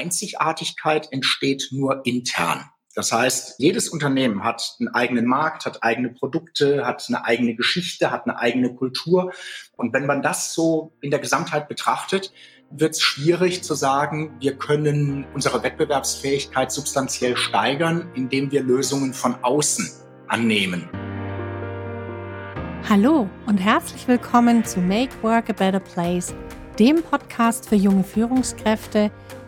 Einzigartigkeit entsteht nur intern. Das heißt, jedes Unternehmen hat einen eigenen Markt, hat eigene Produkte, hat eine eigene Geschichte, hat eine eigene Kultur. Und wenn man das so in der Gesamtheit betrachtet, wird es schwierig zu sagen, wir können unsere Wettbewerbsfähigkeit substanziell steigern, indem wir Lösungen von außen annehmen. Hallo und herzlich willkommen zu Make Work a Better Place, dem Podcast für junge Führungskräfte,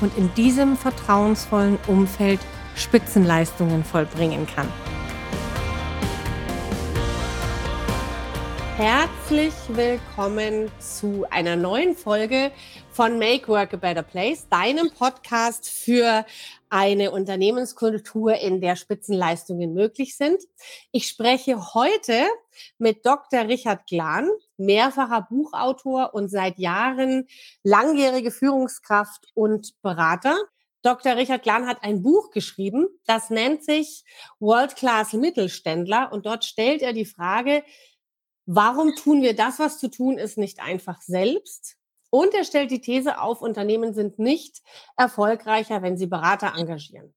und in diesem vertrauensvollen Umfeld Spitzenleistungen vollbringen kann. Herzlich willkommen zu einer neuen Folge von Make Work a Better Place, deinem Podcast für eine Unternehmenskultur, in der Spitzenleistungen möglich sind. Ich spreche heute mit Dr. Richard Glan, mehrfacher Buchautor und seit Jahren langjährige Führungskraft und Berater. Dr. Richard Glan hat ein Buch geschrieben, das nennt sich World Class Mittelständler und dort stellt er die Frage, warum tun wir das, was zu tun ist, nicht einfach selbst? Und er stellt die These auf, Unternehmen sind nicht erfolgreicher, wenn sie Berater engagieren.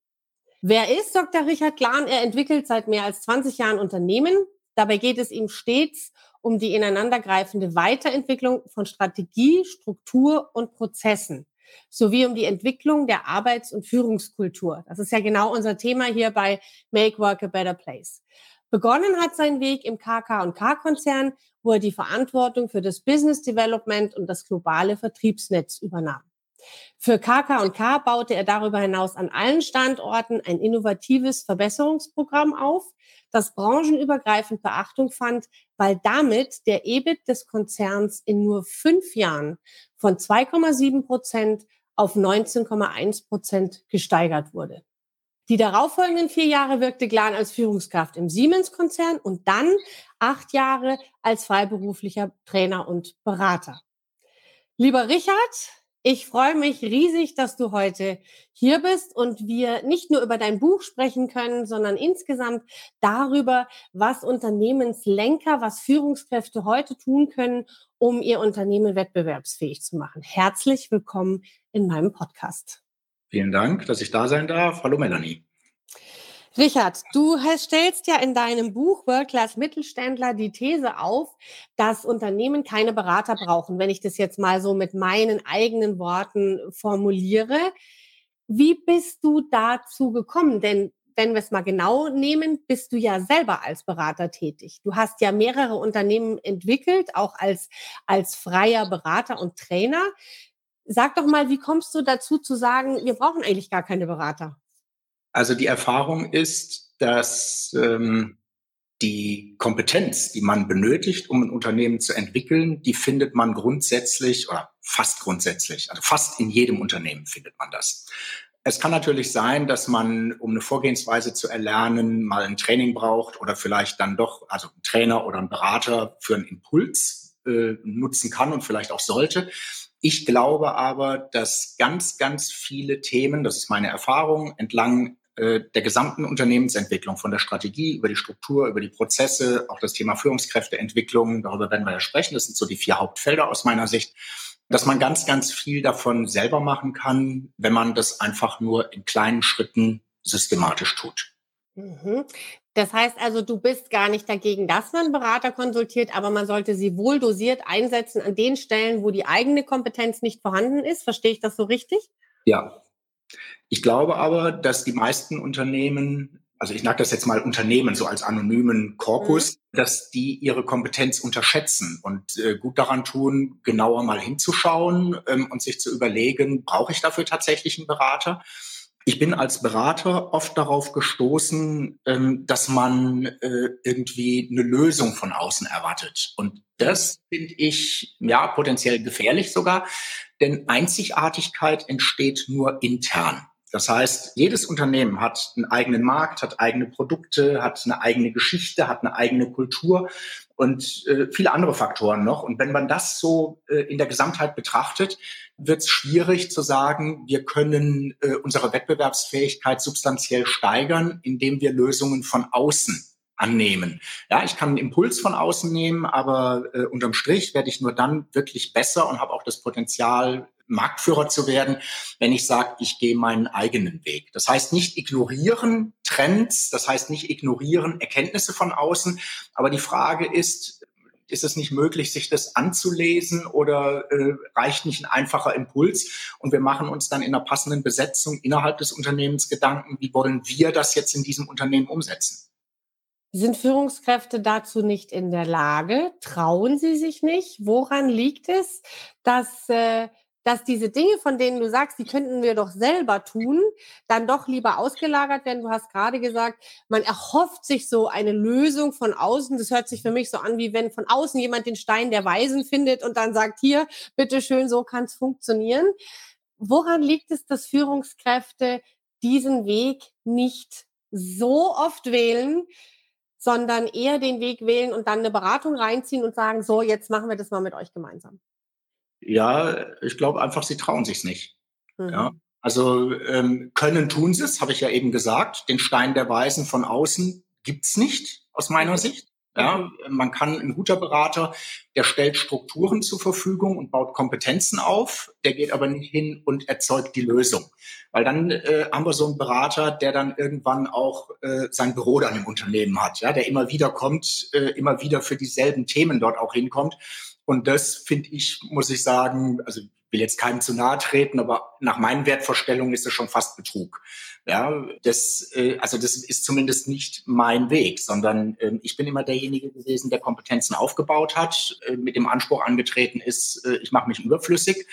Wer ist Dr. Richard Glan? Er entwickelt seit mehr als 20 Jahren Unternehmen. Dabei geht es ihm stets um die ineinandergreifende Weiterentwicklung von Strategie, Struktur und Prozessen sowie um die Entwicklung der Arbeits- und Führungskultur. Das ist ja genau unser Thema hier bei Make Work a Better Place. Begonnen hat sein Weg im KK&K-Konzern, wo er die Verantwortung für das Business Development und das globale Vertriebsnetz übernahm. Für KK&K baute er darüber hinaus an allen Standorten ein innovatives Verbesserungsprogramm auf, das branchenübergreifend Beachtung fand, weil damit der EBIT des Konzerns in nur fünf Jahren von 2,7 Prozent auf 19,1 Prozent gesteigert wurde. Die darauffolgenden vier Jahre wirkte Glan als Führungskraft im Siemens-Konzern und dann acht Jahre als freiberuflicher Trainer und Berater. Lieber Richard, ich freue mich riesig, dass du heute hier bist und wir nicht nur über dein Buch sprechen können, sondern insgesamt darüber, was Unternehmenslenker, was Führungskräfte heute tun können, um ihr Unternehmen wettbewerbsfähig zu machen. Herzlich willkommen in meinem Podcast. Vielen Dank, dass ich da sein darf. Hallo Melanie. Richard, du stellst ja in deinem Buch World Class Mittelständler die These auf, dass Unternehmen keine Berater brauchen, wenn ich das jetzt mal so mit meinen eigenen Worten formuliere. Wie bist du dazu gekommen? Denn wenn wir es mal genau nehmen, bist du ja selber als Berater tätig. Du hast ja mehrere Unternehmen entwickelt, auch als, als freier Berater und Trainer. Sag doch mal, wie kommst du dazu zu sagen, wir brauchen eigentlich gar keine Berater? Also die Erfahrung ist, dass ähm, die Kompetenz, die man benötigt, um ein Unternehmen zu entwickeln, die findet man grundsätzlich oder fast grundsätzlich, also fast in jedem Unternehmen findet man das. Es kann natürlich sein, dass man, um eine Vorgehensweise zu erlernen, mal ein Training braucht oder vielleicht dann doch, also ein Trainer oder ein Berater für einen Impuls äh, nutzen kann und vielleicht auch sollte. Ich glaube aber, dass ganz, ganz viele Themen, das ist meine Erfahrung, entlang äh, der gesamten Unternehmensentwicklung, von der Strategie über die Struktur, über die Prozesse, auch das Thema Führungskräfteentwicklung, darüber werden wir ja sprechen. Das sind so die vier Hauptfelder aus meiner Sicht, dass man ganz, ganz viel davon selber machen kann, wenn man das einfach nur in kleinen Schritten systematisch tut. Mhm. Das heißt also, du bist gar nicht dagegen, dass man Berater konsultiert, aber man sollte sie wohl dosiert einsetzen an den Stellen, wo die eigene Kompetenz nicht vorhanden ist. Verstehe ich das so richtig? Ja, ich glaube aber, dass die meisten Unternehmen, also ich nag das jetzt mal Unternehmen so als anonymen Korpus, mhm. dass die ihre Kompetenz unterschätzen und äh, gut daran tun, genauer mal hinzuschauen ähm, und sich zu überlegen, brauche ich dafür tatsächlich einen Berater? Ich bin als Berater oft darauf gestoßen, ähm, dass man äh, irgendwie eine Lösung von außen erwartet. Und das finde ich ja potenziell gefährlich sogar, denn Einzigartigkeit entsteht nur intern. Das heißt, jedes Unternehmen hat einen eigenen Markt, hat eigene Produkte, hat eine eigene Geschichte, hat eine eigene Kultur und äh, viele andere Faktoren noch. Und wenn man das so äh, in der Gesamtheit betrachtet, wird es schwierig zu sagen, wir können äh, unsere Wettbewerbsfähigkeit substanziell steigern, indem wir Lösungen von außen annehmen. Ja, ich kann einen Impuls von außen nehmen, aber äh, unterm Strich werde ich nur dann wirklich besser und habe auch das Potenzial, Marktführer zu werden, wenn ich sage, ich gehe meinen eigenen Weg. Das heißt nicht ignorieren Trends, das heißt nicht ignorieren Erkenntnisse von außen, aber die Frage ist, ist es nicht möglich, sich das anzulesen oder äh, reicht nicht ein einfacher Impuls? Und wir machen uns dann in einer passenden Besetzung innerhalb des Unternehmens Gedanken, wie wollen wir das jetzt in diesem Unternehmen umsetzen? Sind Führungskräfte dazu nicht in der Lage? Trauen sie sich nicht? Woran liegt es, dass, äh, dass diese Dinge, von denen du sagst, die könnten wir doch selber tun, dann doch lieber ausgelagert werden? Du hast gerade gesagt, man erhofft sich so eine Lösung von außen. Das hört sich für mich so an, wie wenn von außen jemand den Stein der Weisen findet und dann sagt, hier, bitteschön, so kann es funktionieren. Woran liegt es, dass Führungskräfte diesen Weg nicht so oft wählen, sondern eher den Weg wählen und dann eine Beratung reinziehen und sagen, so, jetzt machen wir das mal mit euch gemeinsam? Ja, ich glaube einfach, sie trauen sich's nicht. Mhm. Ja. Also ähm, können tun sie es, habe ich ja eben gesagt. Den Stein der Weisen von außen gibt's nicht, aus meiner mhm. Sicht. Ja, man kann ein guter Berater, der stellt Strukturen zur Verfügung und baut Kompetenzen auf, der geht aber nicht hin und erzeugt die Lösung. Weil dann äh, haben wir so einen Berater, der dann irgendwann auch äh, sein Büro dann im Unternehmen hat, ja, der immer wieder kommt, äh, immer wieder für dieselben Themen dort auch hinkommt. Und das finde ich, muss ich sagen, also will jetzt keinem zu nahe treten, aber nach meinen Wertvorstellungen ist es schon fast Betrug. Ja, das, äh, also das ist zumindest nicht mein Weg, sondern äh, ich bin immer derjenige gewesen, der Kompetenzen aufgebaut hat, äh, mit dem Anspruch angetreten ist, äh, ich mache mich überflüssig.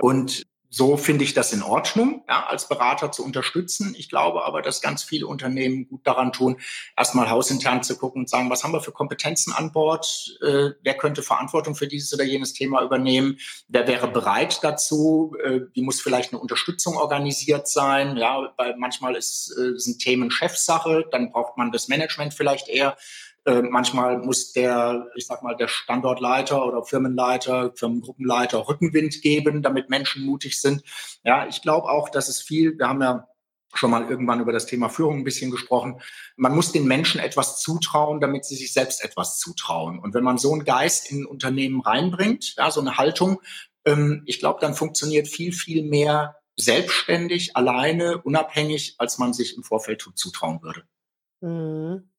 Und so finde ich das in Ordnung, ja, als Berater zu unterstützen. Ich glaube aber, dass ganz viele Unternehmen gut daran tun, erstmal hausintern zu gucken und sagen, was haben wir für Kompetenzen an Bord? Äh, wer könnte Verantwortung für dieses oder jenes Thema übernehmen? Wer wäre bereit dazu? Äh, wie muss vielleicht eine Unterstützung organisiert sein? Ja, weil manchmal ist, äh, sind Themen Chefsache, dann braucht man das Management vielleicht eher. Äh, manchmal muss der, ich sag mal, der Standortleiter oder Firmenleiter, Firmengruppenleiter Rückenwind geben, damit Menschen mutig sind. Ja, ich glaube auch, dass es viel, wir haben ja schon mal irgendwann über das Thema Führung ein bisschen gesprochen. Man muss den Menschen etwas zutrauen, damit sie sich selbst etwas zutrauen. Und wenn man so einen Geist in ein Unternehmen reinbringt, ja, so eine Haltung, ähm, ich glaube, dann funktioniert viel, viel mehr selbstständig, alleine, unabhängig, als man sich im Vorfeld zutrauen würde. Mhm.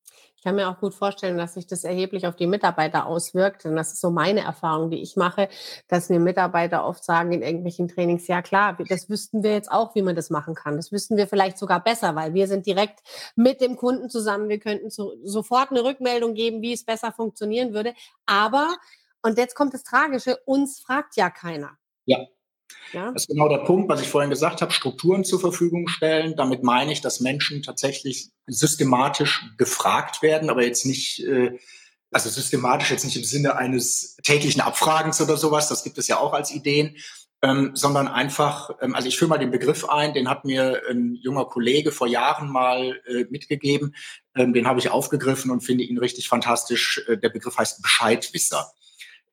Ich kann mir auch gut vorstellen, dass sich das erheblich auf die Mitarbeiter auswirkt. Und das ist so meine Erfahrung, die ich mache, dass mir Mitarbeiter oft sagen in irgendwelchen Trainings, ja klar, das wüssten wir jetzt auch, wie man das machen kann. Das wüssten wir vielleicht sogar besser, weil wir sind direkt mit dem Kunden zusammen. Wir könnten so, sofort eine Rückmeldung geben, wie es besser funktionieren würde. Aber, und jetzt kommt das Tragische, uns fragt ja keiner. Ja. Ja. Das ist genau der Punkt, was ich vorhin gesagt habe, Strukturen zur Verfügung stellen. Damit meine ich, dass Menschen tatsächlich systematisch gefragt werden, aber jetzt nicht, äh, also systematisch jetzt nicht im Sinne eines täglichen Abfragens oder sowas, das gibt es ja auch als Ideen, ähm, sondern einfach, ähm, also ich führe mal den Begriff ein, den hat mir ein junger Kollege vor Jahren mal äh, mitgegeben, ähm, den habe ich aufgegriffen und finde ihn richtig fantastisch. Äh, der Begriff heißt Bescheidwisser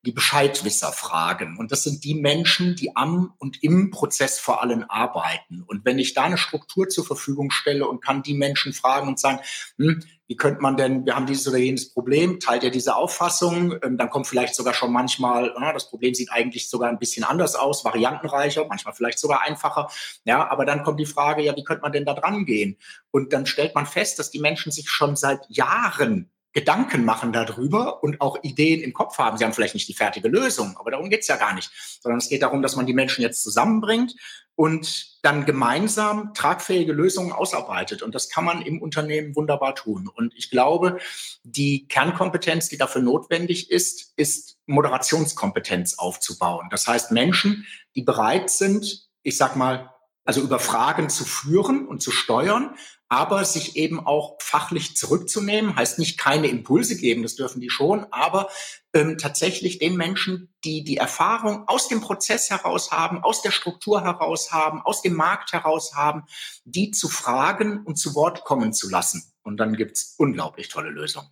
die Bescheidwisser fragen. Und das sind die Menschen, die am und im Prozess vor allem arbeiten. Und wenn ich da eine Struktur zur Verfügung stelle und kann die Menschen fragen und sagen, hm, wie könnte man denn, wir haben dieses oder jenes Problem, teilt ihr diese Auffassung? Ähm, dann kommt vielleicht sogar schon manchmal, na, das Problem sieht eigentlich sogar ein bisschen anders aus, variantenreicher, manchmal vielleicht sogar einfacher. Ja, aber dann kommt die Frage, ja, wie könnte man denn da dran gehen? Und dann stellt man fest, dass die Menschen sich schon seit Jahren Gedanken machen darüber und auch Ideen im Kopf haben. Sie haben vielleicht nicht die fertige Lösung, aber darum geht's ja gar nicht, sondern es geht darum, dass man die Menschen jetzt zusammenbringt und dann gemeinsam tragfähige Lösungen ausarbeitet. Und das kann man im Unternehmen wunderbar tun. Und ich glaube, die Kernkompetenz, die dafür notwendig ist, ist Moderationskompetenz aufzubauen. Das heißt, Menschen, die bereit sind, ich sag mal, also über Fragen zu führen und zu steuern, aber sich eben auch fachlich zurückzunehmen, heißt nicht keine Impulse geben, das dürfen die schon, aber ähm, tatsächlich den Menschen, die die Erfahrung aus dem Prozess heraus haben, aus der Struktur heraus haben, aus dem Markt heraus haben, die zu fragen und zu Wort kommen zu lassen. Und dann gibt's unglaublich tolle Lösungen.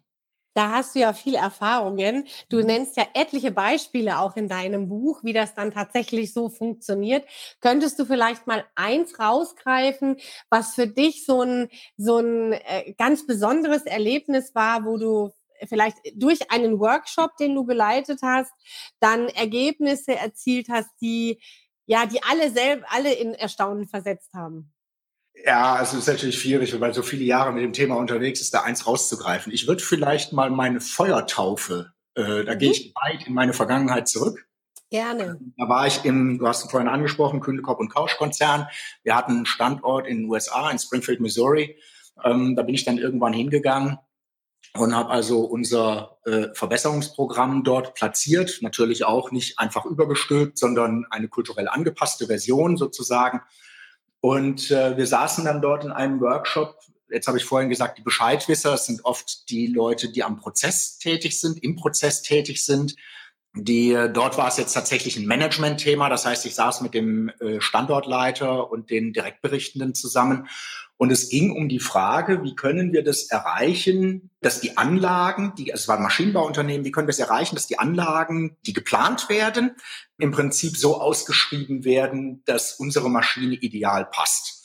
Da hast du ja viel Erfahrungen. Du mhm. nennst ja etliche Beispiele auch in deinem Buch, wie das dann tatsächlich so funktioniert. Könntest du vielleicht mal eins rausgreifen, was für dich so ein, so ein äh, ganz besonderes Erlebnis war, wo du vielleicht durch einen Workshop, den du geleitet hast, dann Ergebnisse erzielt hast, die ja, die alle selber, alle in Erstaunen versetzt haben? Ja, es ist natürlich schwierig, weil so viele Jahre mit dem Thema unterwegs ist, da eins rauszugreifen. Ich würde vielleicht mal meine Feuertaufe, äh, da mhm. gehe ich weit in meine Vergangenheit zurück. Gerne. Da war ich im, du hast es vorhin angesprochen, Kühlekopf und Kausch Konzern. Wir hatten einen Standort in den USA, in Springfield, Missouri. Ähm, da bin ich dann irgendwann hingegangen und habe also unser äh, Verbesserungsprogramm dort platziert. Natürlich auch nicht einfach übergestülpt, sondern eine kulturell angepasste Version sozusagen. Und äh, wir saßen dann dort in einem Workshop. Jetzt habe ich vorhin gesagt, die Bescheidwisser sind oft die Leute, die am Prozess tätig sind, im Prozess tätig sind. Die, äh, dort war es jetzt tatsächlich ein Management-Thema. Das heißt, ich saß mit dem äh, Standortleiter und den Direktberichtenden zusammen. Und es ging um die Frage, wie können wir das erreichen, dass die Anlagen, die, es war ein Maschinenbauunternehmen, wie können wir es erreichen, dass die Anlagen, die geplant werden, im Prinzip so ausgeschrieben werden, dass unsere Maschine ideal passt.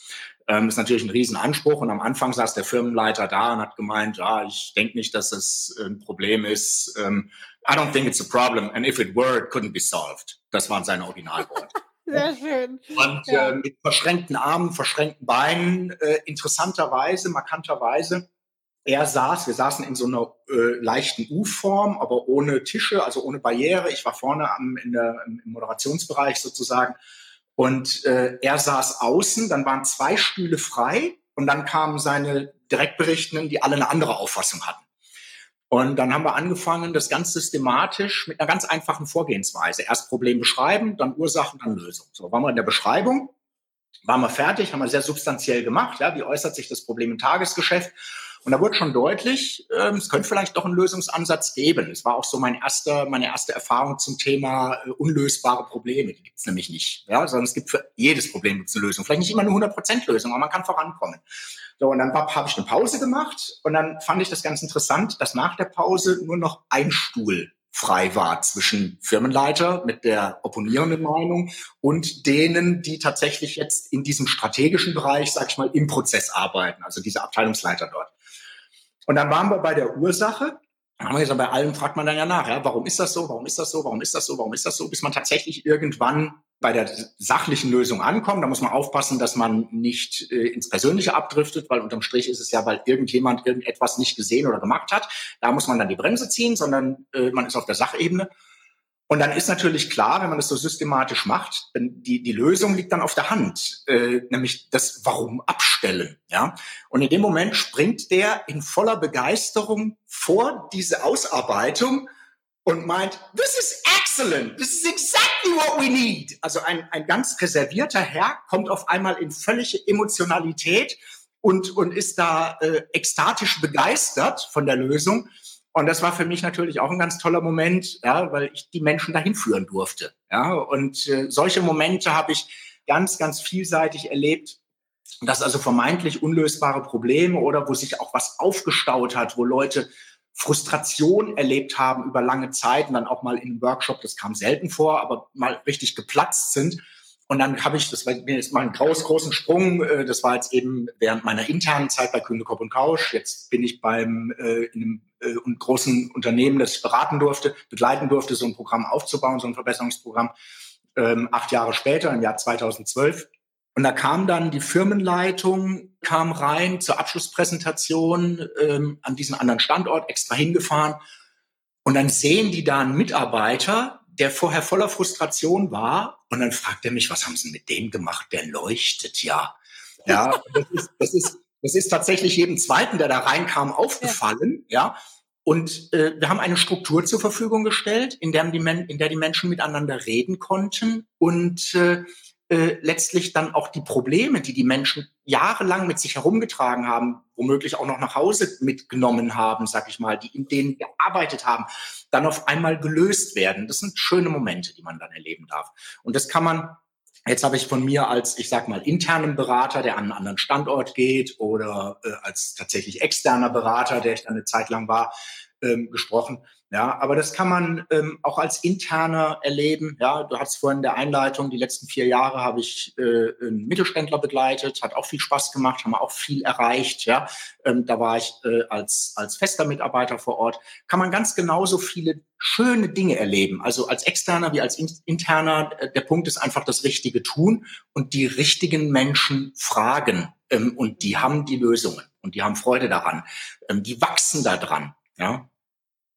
Ähm, ist natürlich ein Riesenanspruch. Und am Anfang saß der Firmenleiter da und hat gemeint, ja, ich denke nicht, dass es ein Problem ist. Ähm, I don't think it's a problem. And if it were, it couldn't be solved. Das waren seine Originalworte. Sehr schön. Und ja. äh, mit verschränkten Armen, verschränkten Beinen, äh, interessanterweise, markanterweise, er saß, wir saßen in so einer äh, leichten U-Form, aber ohne Tische, also ohne Barriere. Ich war vorne am, in der, im Moderationsbereich sozusagen. Und äh, er saß außen, dann waren zwei Stühle frei und dann kamen seine Direktberichtenden, die alle eine andere Auffassung hatten. Und dann haben wir angefangen, das ganz systematisch mit einer ganz einfachen Vorgehensweise. Erst Problem beschreiben, dann Ursachen, dann Lösung. So waren wir in der Beschreibung, waren wir fertig, haben wir sehr substanziell gemacht. Ja, wie äußert sich das Problem im Tagesgeschäft? Und da wurde schon deutlich, ähm, es könnte vielleicht doch einen Lösungsansatz geben. Es war auch so mein erster, meine erste Erfahrung zum Thema äh, unlösbare Probleme. Die gibt es nämlich nicht. Ja, sondern es gibt für jedes Problem gibt's eine Lösung. Vielleicht nicht immer eine 100% Lösung, aber man kann vorankommen. So, und dann habe ich eine Pause gemacht und dann fand ich das ganz interessant, dass nach der Pause nur noch ein Stuhl frei war zwischen Firmenleiter mit der opponierenden Meinung und denen, die tatsächlich jetzt in diesem strategischen Bereich, sag ich mal, im Prozess arbeiten, also diese Abteilungsleiter dort. Und dann waren wir bei der Ursache. Dann haben wir gesagt, bei allem fragt man dann ja nach, ja, warum ist das so, warum ist das so, warum ist das so, warum ist das so, bis man tatsächlich irgendwann bei der sachlichen Lösung ankommt. Da muss man aufpassen, dass man nicht äh, ins Persönliche abdriftet, weil unterm Strich ist es ja, weil irgendjemand irgendetwas nicht gesehen oder gemacht hat. Da muss man dann die Bremse ziehen, sondern äh, man ist auf der Sachebene. Und dann ist natürlich klar, wenn man das so systematisch macht, die, die Lösung liegt dann auf der Hand, äh, nämlich das Warum abstellen. Ja? Und in dem Moment springt der in voller Begeisterung vor diese Ausarbeitung und meint, this is excellent, this is exactly what we need. Also ein, ein ganz reservierter Herr kommt auf einmal in völlige Emotionalität und, und ist da äh, ekstatisch begeistert von der Lösung. Und das war für mich natürlich auch ein ganz toller Moment, ja, weil ich die Menschen dahin führen durfte. Ja, und äh, solche Momente habe ich ganz, ganz vielseitig erlebt, dass also vermeintlich unlösbare Probleme oder wo sich auch was aufgestaut hat, wo Leute Frustration erlebt haben über lange Zeit und dann auch mal in einem Workshop, das kam selten vor, aber mal richtig geplatzt sind und dann habe ich, das war jetzt mal ein groß, großen Sprung, äh, das war jetzt eben während meiner internen Zeit bei Kühne Kopp und Kausch. Jetzt bin ich beim äh, in einem äh, großen Unternehmen, das ich beraten durfte, begleiten durfte, so ein Programm aufzubauen, so ein Verbesserungsprogramm, ähm, acht Jahre später, im Jahr 2012. Und da kam dann die Firmenleitung, kam rein zur Abschlusspräsentation ähm, an diesen anderen Standort, extra hingefahren. Und dann sehen die da einen Mitarbeiter, der vorher voller Frustration war. Und dann fragt er mich, was haben Sie mit dem gemacht? Der leuchtet ja. Ja, das ist, das ist, das ist tatsächlich jedem Zweiten, der da reinkam, aufgefallen. Ja. ja. Und äh, wir haben eine Struktur zur Verfügung gestellt, in der, die Men in der die Menschen miteinander reden konnten und äh, äh, letztlich dann auch die Probleme, die die Menschen jahrelang mit sich herumgetragen haben, womöglich auch noch nach Hause mitgenommen haben, sag ich mal, die in denen gearbeitet haben, dann auf einmal gelöst werden. Das sind schöne Momente, die man dann erleben darf. Und das kann man Jetzt habe ich von mir als, ich sag mal, internen Berater, der an einen anderen Standort geht, oder äh, als tatsächlich externer Berater, der ich dann eine Zeit lang war, ähm, gesprochen. Ja, aber das kann man ähm, auch als interner erleben. Ja, du hast vorhin in der Einleitung, die letzten vier Jahre habe ich äh, einen Mittelständler begleitet, hat auch viel Spaß gemacht, haben auch viel erreicht. Ja, ähm, da war ich äh, als, als fester Mitarbeiter vor Ort. Kann man ganz genauso viele schöne Dinge erleben. Also als externer wie als interner. Äh, der Punkt ist einfach das Richtige tun und die richtigen Menschen fragen. Ähm, und die haben die Lösungen und die haben Freude daran. Ähm, die wachsen daran. Ja.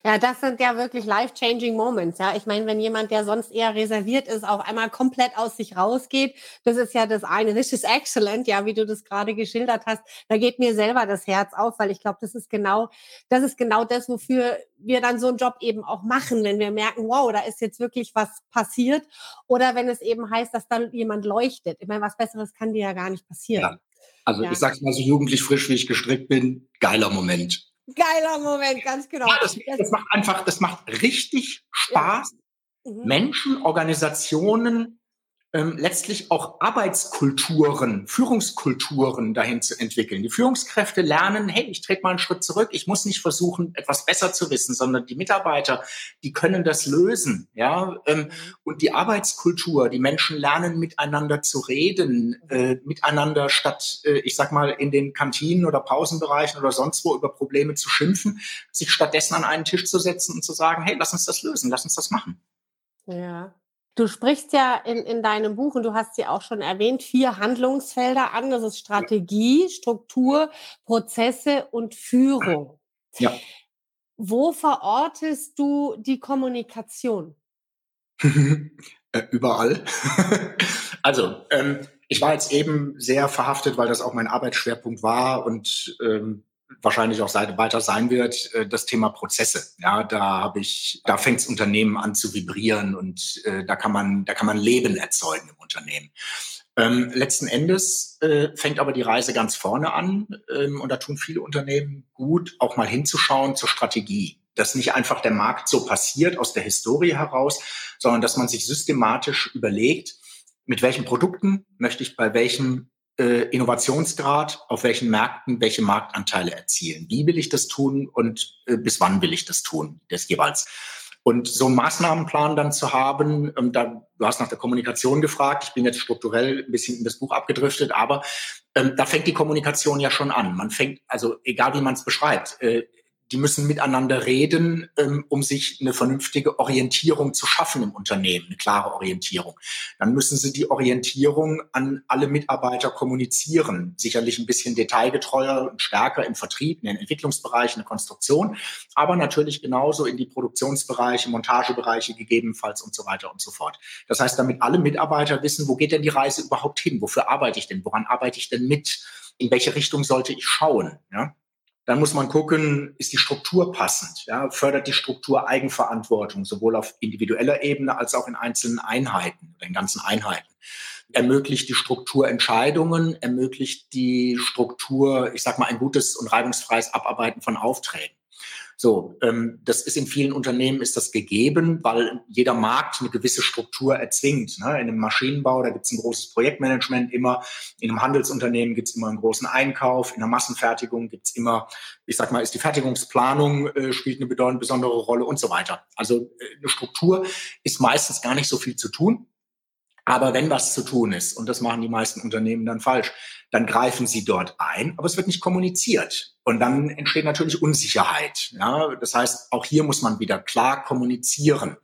Ja, das sind ja wirklich life-changing Moments. Ja, ich meine, wenn jemand, der sonst eher reserviert ist, auf einmal komplett aus sich rausgeht, das ist ja das eine. This is excellent, ja, wie du das gerade geschildert hast. Da geht mir selber das Herz auf, weil ich glaube, das ist genau, das ist genau das, wofür wir dann so einen Job eben auch machen, wenn wir merken, wow, da ist jetzt wirklich was passiert. Oder wenn es eben heißt, dass dann jemand leuchtet. Ich meine, was Besseres kann dir ja gar nicht passieren. Ja. Also ja. ich sag's mal so jugendlich frisch, wie ich gestrickt bin, geiler Moment. Geiler Moment, ganz genau. Ja, das, das, macht einfach, das macht richtig Spaß, ja. mhm. Menschen, Organisationen ähm, letztlich auch Arbeitskulturen, Führungskulturen dahin zu entwickeln. Die Führungskräfte lernen, hey, ich trete mal einen Schritt zurück, ich muss nicht versuchen, etwas besser zu wissen, sondern die Mitarbeiter, die können das lösen. Ja? Ähm, und die Arbeitskultur, die Menschen lernen, miteinander zu reden, äh, miteinander statt, äh, ich sag mal, in den Kantinen oder Pausenbereichen oder sonst wo über Probleme zu schimpfen, sich stattdessen an einen Tisch zu setzen und zu sagen, hey, lass uns das lösen, lass uns das machen. Ja, Du sprichst ja in, in deinem Buch, und du hast sie auch schon erwähnt, vier Handlungsfelder an. Das ist Strategie, Struktur, Prozesse und Führung. Ja. Wo verortest du die Kommunikation? Äh, überall. also, ähm, ich war jetzt eben sehr verhaftet, weil das auch mein Arbeitsschwerpunkt war und ähm, wahrscheinlich auch weiter sein wird, äh, das Thema Prozesse. Ja, da habe ich, da fängt das Unternehmen an zu vibrieren und äh, da kann man, da kann man Leben erzeugen im Unternehmen. Ähm, letzten Endes äh, fängt aber die Reise ganz vorne an ähm, und da tun viele Unternehmen gut, auch mal hinzuschauen zur Strategie. Dass nicht einfach der Markt so passiert aus der Historie heraus, sondern dass man sich systematisch überlegt, mit welchen Produkten möchte ich bei welchem äh, Innovationsgrad, auf welchen Märkten welche Marktanteile erzielen. Wie will ich das tun und äh, bis wann will ich das tun, das jeweils. Und so einen Maßnahmenplan dann zu haben, ähm, da, du hast nach der Kommunikation gefragt, ich bin jetzt strukturell ein bisschen in das Buch abgedriftet, aber ähm, da fängt die Kommunikation ja schon an. Man fängt, also egal wie man es beschreibt, äh, die müssen miteinander reden, ähm, um sich eine vernünftige Orientierung zu schaffen im Unternehmen, eine klare Orientierung. Dann müssen sie die Orientierung an alle Mitarbeiter kommunizieren. Sicherlich ein bisschen detailgetreuer und stärker im Vertrieb, in den Entwicklungsbereichen, in der Konstruktion, aber natürlich genauso in die Produktionsbereiche, Montagebereiche gegebenenfalls und so weiter und so fort. Das heißt, damit alle Mitarbeiter wissen, wo geht denn die Reise überhaupt hin? Wofür arbeite ich denn? Woran arbeite ich denn mit? In welche Richtung sollte ich schauen? Ja? Dann muss man gucken, ist die Struktur passend? Ja? Fördert die Struktur Eigenverantwortung, sowohl auf individueller Ebene als auch in einzelnen Einheiten, in ganzen Einheiten? Ermöglicht die Struktur Entscheidungen, ermöglicht die Struktur, ich sag mal, ein gutes und reibungsfreies Abarbeiten von Aufträgen. So, ähm, das ist in vielen Unternehmen ist das gegeben, weil jeder Markt eine gewisse Struktur erzwingt. Ne? In einem Maschinenbau, da gibt es ein großes Projektmanagement immer, in einem Handelsunternehmen gibt es immer einen großen Einkauf, in der Massenfertigung gibt es immer, ich sag mal, ist die Fertigungsplanung äh, spielt eine bedeutend besondere Rolle und so weiter. Also äh, eine Struktur ist meistens gar nicht so viel zu tun. Aber wenn was zu tun ist, und das machen die meisten Unternehmen dann falsch, dann greifen sie dort ein, aber es wird nicht kommuniziert. Und dann entsteht natürlich Unsicherheit. Ja? Das heißt, auch hier muss man wieder klar kommunizieren.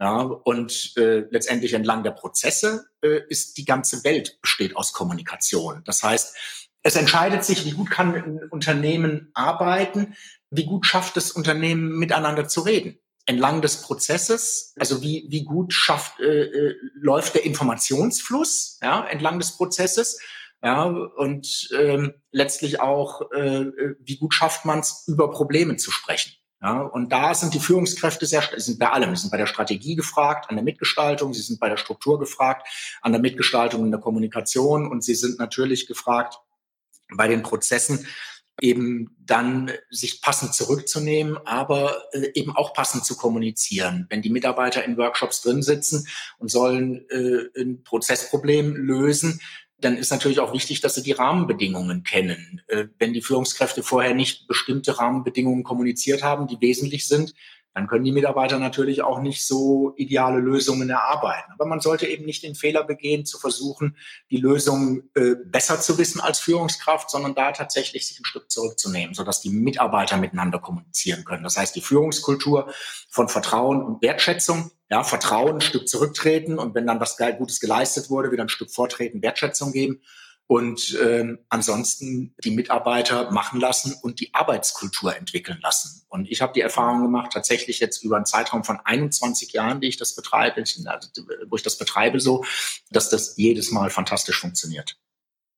Ja, und äh, letztendlich entlang der Prozesse äh, ist die ganze Welt besteht aus Kommunikation. Das heißt, es entscheidet sich, wie gut kann ein Unternehmen arbeiten, wie gut schafft das Unternehmen miteinander zu reden entlang des Prozesses, also wie, wie gut schafft, äh, äh, läuft der Informationsfluss ja, entlang des Prozesses ja, und ähm, letztlich auch, äh, wie gut schafft man es, über Probleme zu sprechen. Ja, und da sind die Führungskräfte sehr, sind bei allem. Sie sind bei der Strategie gefragt, an der Mitgestaltung, sie sind bei der Struktur gefragt, an der Mitgestaltung in der Kommunikation und sie sind natürlich gefragt bei den Prozessen, eben dann sich passend zurückzunehmen, aber äh, eben auch passend zu kommunizieren. Wenn die Mitarbeiter in Workshops drin sitzen und sollen äh, ein Prozessproblem lösen, dann ist natürlich auch wichtig, dass sie die Rahmenbedingungen kennen. Äh, wenn die Führungskräfte vorher nicht bestimmte Rahmenbedingungen kommuniziert haben, die wesentlich sind, dann können die Mitarbeiter natürlich auch nicht so ideale Lösungen erarbeiten. Aber man sollte eben nicht den Fehler begehen, zu versuchen, die Lösung äh, besser zu wissen als Führungskraft, sondern da tatsächlich sich ein Stück zurückzunehmen, sodass die Mitarbeiter miteinander kommunizieren können. Das heißt, die Führungskultur von Vertrauen und Wertschätzung, ja, Vertrauen, ein Stück zurücktreten und wenn dann was Gutes geleistet wurde, wieder ein Stück vortreten, Wertschätzung geben und ähm, ansonsten die Mitarbeiter machen lassen und die Arbeitskultur entwickeln lassen. Und ich habe die Erfahrung gemacht, tatsächlich jetzt über einen Zeitraum von 21 Jahren, die ich das betreibe, also, wo ich das betreibe, so, dass das jedes Mal fantastisch funktioniert.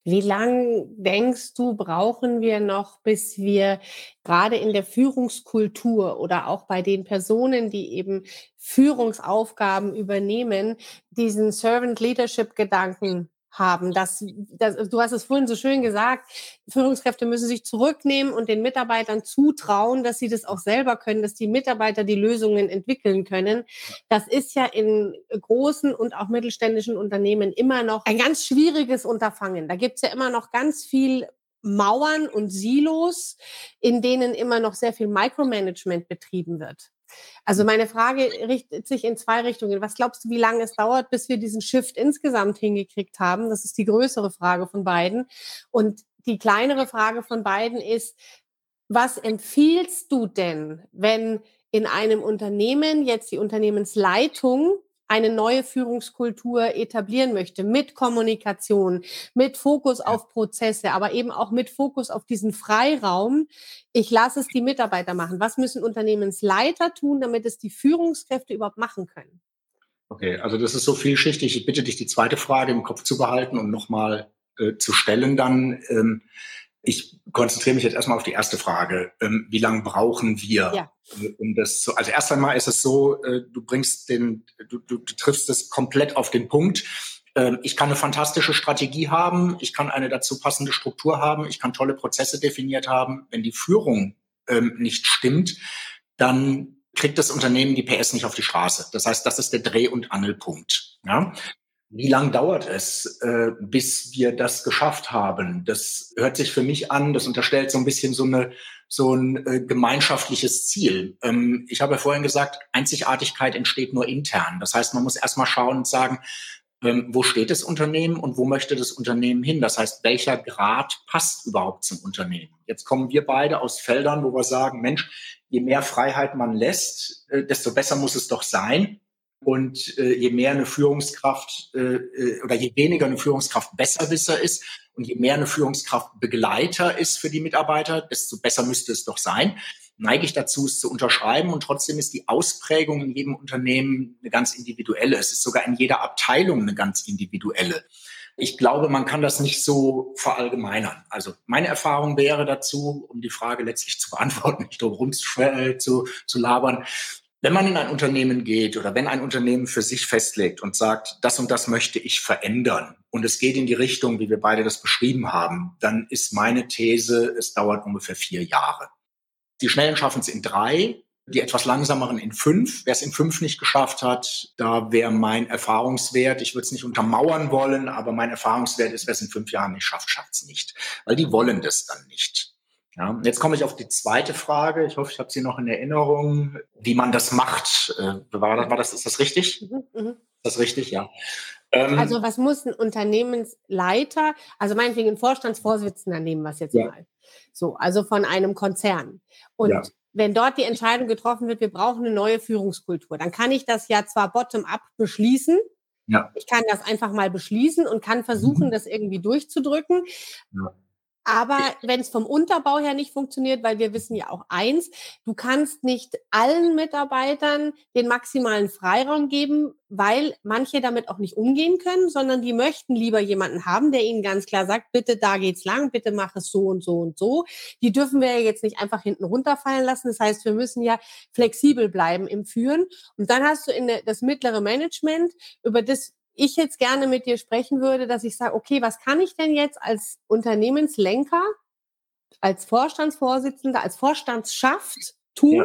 Wie lang denkst du, brauchen wir noch, bis wir gerade in der Führungskultur oder auch bei den Personen, die eben Führungsaufgaben übernehmen, diesen Servant Leadership Gedanken haben. Das, das, du hast es vorhin so schön gesagt, Führungskräfte müssen sich zurücknehmen und den Mitarbeitern zutrauen, dass sie das auch selber können, dass die Mitarbeiter die Lösungen entwickeln können. Das ist ja in großen und auch mittelständischen Unternehmen immer noch ein ganz schwieriges Unterfangen. Da gibt es ja immer noch ganz viel Mauern und Silos, in denen immer noch sehr viel Micromanagement betrieben wird. Also meine Frage richtet sich in zwei Richtungen. Was glaubst du, wie lange es dauert, bis wir diesen Shift insgesamt hingekriegt haben? Das ist die größere Frage von beiden. Und die kleinere Frage von beiden ist, was empfiehlst du denn, wenn in einem Unternehmen jetzt die Unternehmensleitung eine neue Führungskultur etablieren möchte, mit Kommunikation, mit Fokus auf Prozesse, aber eben auch mit Fokus auf diesen Freiraum. Ich lasse es die Mitarbeiter machen. Was müssen Unternehmensleiter tun, damit es die Führungskräfte überhaupt machen können? Okay, also das ist so vielschichtig. Ich bitte dich, die zweite Frage im Kopf zu behalten und nochmal äh, zu stellen dann. Ähm, ich konzentriere mich jetzt erstmal auf die erste Frage. Ähm, wie lange brauchen wir, ja. Äh, um das zu, also erst einmal ist es so, äh, du bringst den, du, du, du triffst es komplett auf den Punkt. Ähm, ich kann eine fantastische Strategie haben, ich kann eine dazu passende Struktur haben, ich kann tolle Prozesse definiert haben. Wenn die Führung ähm, nicht stimmt, dann kriegt das Unternehmen die PS nicht auf die Straße. Das heißt, das ist der Dreh- und Angelpunkt. Ja? Wie lang dauert es, äh, bis wir das geschafft haben? Das hört sich für mich an, das unterstellt so ein bisschen so, eine, so ein äh, gemeinschaftliches Ziel. Ähm, ich habe ja vorhin gesagt, Einzigartigkeit entsteht nur intern. Das heißt, man muss erstmal schauen und sagen, ähm, wo steht das Unternehmen und wo möchte das Unternehmen hin? Das heißt, welcher Grad passt überhaupt zum Unternehmen? Jetzt kommen wir beide aus Feldern, wo wir sagen, Mensch, je mehr Freiheit man lässt, äh, desto besser muss es doch sein. Und äh, je mehr eine Führungskraft äh, äh, oder je weniger eine Führungskraft Besserwisser ist und je mehr eine Führungskraft Begleiter ist für die Mitarbeiter, desto besser müsste es doch sein. Neige ich dazu, es zu unterschreiben und trotzdem ist die Ausprägung in jedem Unternehmen eine ganz individuelle. Es ist sogar in jeder Abteilung eine ganz individuelle. Ich glaube, man kann das nicht so verallgemeinern. Also meine Erfahrung wäre dazu, um die Frage letztlich zu beantworten, nicht drum rum zu, äh, zu, zu labern, wenn man in ein Unternehmen geht oder wenn ein Unternehmen für sich festlegt und sagt, das und das möchte ich verändern und es geht in die Richtung, wie wir beide das beschrieben haben, dann ist meine These, es dauert ungefähr vier Jahre. Die Schnellen schaffen es in drei, die etwas langsameren in fünf. Wer es in fünf nicht geschafft hat, da wäre mein Erfahrungswert, ich würde es nicht untermauern wollen, aber mein Erfahrungswert ist, wer es in fünf Jahren nicht schafft, schafft es nicht. Weil die wollen das dann nicht. Ja, jetzt komme ich auf die zweite Frage. Ich hoffe, ich habe sie noch in Erinnerung, wie man das macht. Äh, war das, war das ist das richtig? Mhm, mh. Ist das richtig? Ja. Ähm, also was muss ein Unternehmensleiter, also meinetwegen ein Vorstandsvorsitzender nehmen wir es jetzt ja. mal. So, also von einem Konzern. Und ja. wenn dort die Entscheidung getroffen wird, wir brauchen eine neue Führungskultur, dann kann ich das ja zwar bottom-up beschließen, ja. ich kann das einfach mal beschließen und kann versuchen, mhm. das irgendwie durchzudrücken. Ja. Aber wenn es vom Unterbau her nicht funktioniert, weil wir wissen ja auch eins, du kannst nicht allen Mitarbeitern den maximalen Freiraum geben, weil manche damit auch nicht umgehen können, sondern die möchten lieber jemanden haben, der ihnen ganz klar sagt, bitte da geht's lang, bitte mach es so und so und so. Die dürfen wir ja jetzt nicht einfach hinten runterfallen lassen. Das heißt, wir müssen ja flexibel bleiben im Führen. Und dann hast du in das mittlere Management, über das ich jetzt gerne mit dir sprechen würde, dass ich sage, okay, was kann ich denn jetzt als Unternehmenslenker, als Vorstandsvorsitzender, als Vorstandsschaft tun, ja.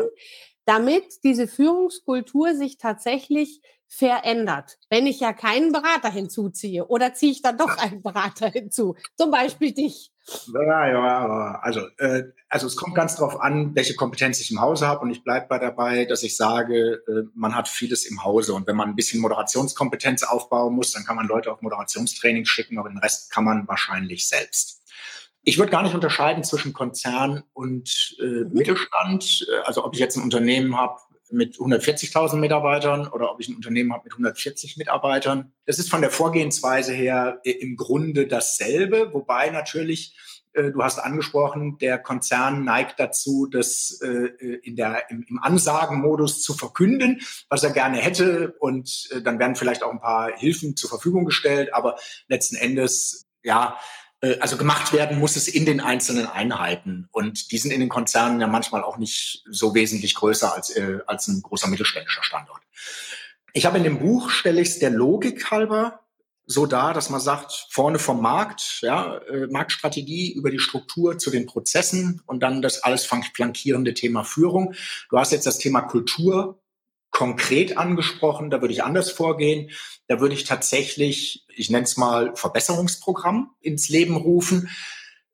damit diese Führungskultur sich tatsächlich verändert. Wenn ich ja keinen Berater hinzuziehe oder ziehe ich dann doch einen Berater hinzu, zum Beispiel dich. Ja, ja, also, äh, also es kommt ganz darauf an, welche Kompetenz ich im Hause habe und ich bleibe bei dabei, dass ich sage, äh, man hat vieles im Hause und wenn man ein bisschen Moderationskompetenz aufbauen muss, dann kann man Leute auf Moderationstraining schicken, aber den Rest kann man wahrscheinlich selbst. Ich würde gar nicht unterscheiden zwischen Konzern und äh, mhm. Mittelstand. Äh, also ob ich jetzt ein Unternehmen habe mit 140.000 Mitarbeitern oder ob ich ein Unternehmen habe mit 140 Mitarbeitern. Das ist von der Vorgehensweise her äh, im Grunde dasselbe, wobei natürlich äh, Du hast angesprochen, der Konzern neigt dazu, das äh, in der, im, Ansagenmodus zu verkünden, was er gerne hätte. Und dann werden vielleicht auch ein paar Hilfen zur Verfügung gestellt. Aber letzten Endes, ja, also gemacht werden muss es in den einzelnen Einheiten. Und die sind in den Konzernen ja manchmal auch nicht so wesentlich größer als, äh, als ein großer mittelständischer Standort. Ich habe in dem Buch, stelle ich es der Logik halber so dar, dass man sagt, vorne vom Markt, ja, äh, Marktstrategie über die Struktur zu den Prozessen und dann das alles flankierende Thema Führung. Du hast jetzt das Thema Kultur konkret angesprochen, da würde ich anders vorgehen. Da würde ich tatsächlich, ich nenne es mal Verbesserungsprogramm ins Leben rufen.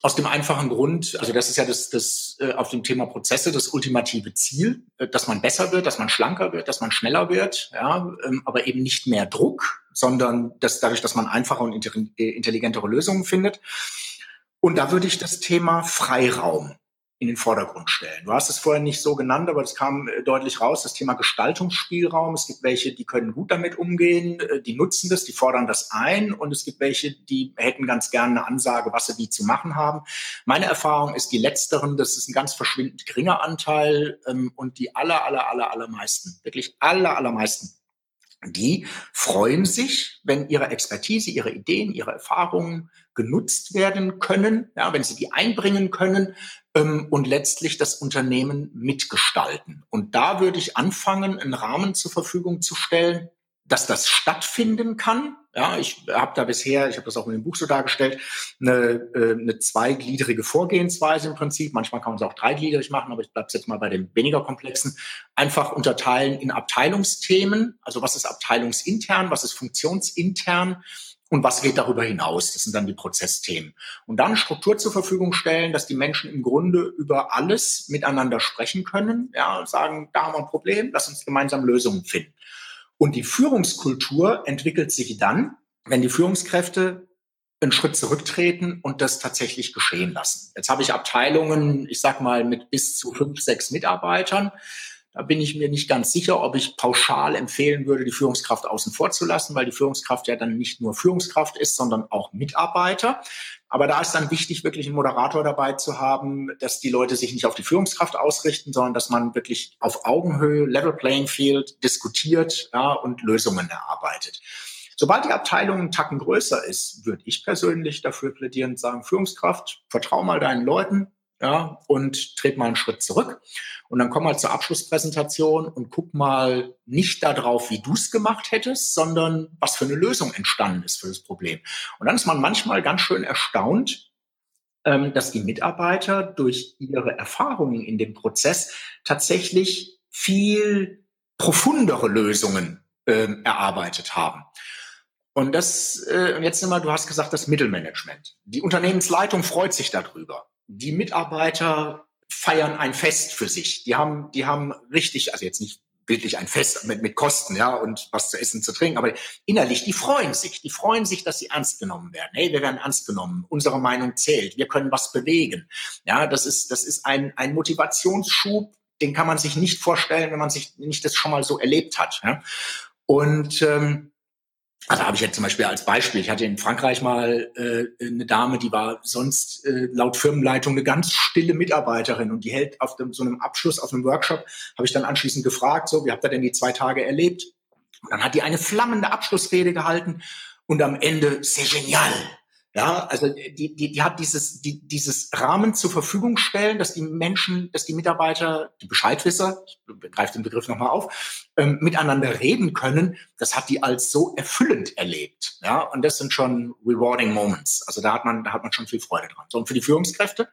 Aus dem einfachen Grund, also das ist ja das, das äh, auf dem Thema Prozesse das ultimative Ziel, äh, dass man besser wird, dass man schlanker wird, dass man schneller wird, ja, ähm, aber eben nicht mehr Druck, sondern dass dadurch, dass man einfache und äh, intelligentere Lösungen findet. Und da würde ich das Thema Freiraum in den Vordergrund stellen. Du hast es vorher nicht so genannt, aber es kam äh, deutlich raus, das Thema Gestaltungsspielraum. Es gibt welche, die können gut damit umgehen, äh, die nutzen das, die fordern das ein und es gibt welche, die hätten ganz gerne eine Ansage, was sie wie zu machen haben. Meine Erfahrung ist die letzteren, das ist ein ganz verschwindend geringer Anteil ähm, und die aller, aller, aller, allermeisten, wirklich aller, allermeisten die freuen sich, wenn ihre Expertise, ihre Ideen, ihre Erfahrungen genutzt werden können, ja, wenn sie die einbringen können ähm, und letztlich das Unternehmen mitgestalten. Und da würde ich anfangen, einen Rahmen zur Verfügung zu stellen, dass das stattfinden kann. Ja, ich habe da bisher, ich habe das auch in dem Buch so dargestellt, eine, äh, eine zweigliedrige Vorgehensweise im Prinzip. Manchmal kann man es auch dreigliedrig machen, aber ich bleibe jetzt mal bei dem weniger komplexen. Einfach unterteilen in Abteilungsthemen. Also was ist abteilungsintern, was ist funktionsintern und was geht darüber hinaus? Das sind dann die Prozessthemen. Und dann Struktur zur Verfügung stellen, dass die Menschen im Grunde über alles miteinander sprechen können, ja, und sagen, da haben wir ein Problem, lass uns gemeinsam Lösungen finden. Und die Führungskultur entwickelt sich dann, wenn die Führungskräfte einen Schritt zurücktreten und das tatsächlich geschehen lassen. Jetzt habe ich Abteilungen, ich sag mal, mit bis zu fünf, sechs Mitarbeitern. Da bin ich mir nicht ganz sicher, ob ich pauschal empfehlen würde, die Führungskraft außen vor zu lassen, weil die Führungskraft ja dann nicht nur Führungskraft ist, sondern auch Mitarbeiter. Aber da ist dann wichtig, wirklich einen Moderator dabei zu haben, dass die Leute sich nicht auf die Führungskraft ausrichten, sondern dass man wirklich auf Augenhöhe, Level Playing Field diskutiert ja, und Lösungen erarbeitet. Sobald die Abteilung einen Tacken größer ist, würde ich persönlich dafür plädieren und sagen, Führungskraft, vertrau mal deinen Leuten, ja, und tret mal einen Schritt zurück. Und dann komm mal zur Abschlusspräsentation und guck mal nicht darauf, wie du es gemacht hättest, sondern was für eine Lösung entstanden ist für das Problem. Und dann ist man manchmal ganz schön erstaunt, ähm, dass die Mitarbeiter durch ihre Erfahrungen in dem Prozess tatsächlich viel profundere Lösungen ähm, erarbeitet haben. Und das, äh, jetzt immer, du hast gesagt, das Mittelmanagement. Die Unternehmensleitung freut sich darüber die Mitarbeiter feiern ein Fest für sich. Die haben, die haben richtig, also jetzt nicht bildlich ein Fest mit, mit Kosten, ja, und was zu essen, zu trinken, aber innerlich, die freuen sich. Die freuen sich, dass sie ernst genommen werden. Hey, wir werden ernst genommen. Unsere Meinung zählt. Wir können was bewegen. Ja, das ist, das ist ein, ein Motivationsschub, den kann man sich nicht vorstellen, wenn man sich nicht das schon mal so erlebt hat. Ja? Und ähm, Also habe ich jetzt zum Beispiel als Beispiel, ich hatte in Frankreich mal äh, eine Dame, die war sonst äh, laut Firmenleitung eine ganz stille Mitarbeiterin und die hält auf dem, so einem Abschluss, auf einem Workshop, habe ich dann anschließend gefragt, so, wie habt ihr denn die zwei Tage erlebt? Und dann hat die eine flammende Abschlussrede gehalten und am Ende, c'est genial. Ja, also die, die, die hat dieses, die, dieses Rahmen zur Verfügung stellen, dass die Menschen, dass die Mitarbeiter, die Bescheidwisser, ich greife den Begriff nochmal auf, ähm, miteinander reden können. Das hat die als so erfüllend erlebt. Ja, und das sind schon rewarding Moments. Also da hat man, da hat man schon viel Freude dran. So, und für die Führungskräfte,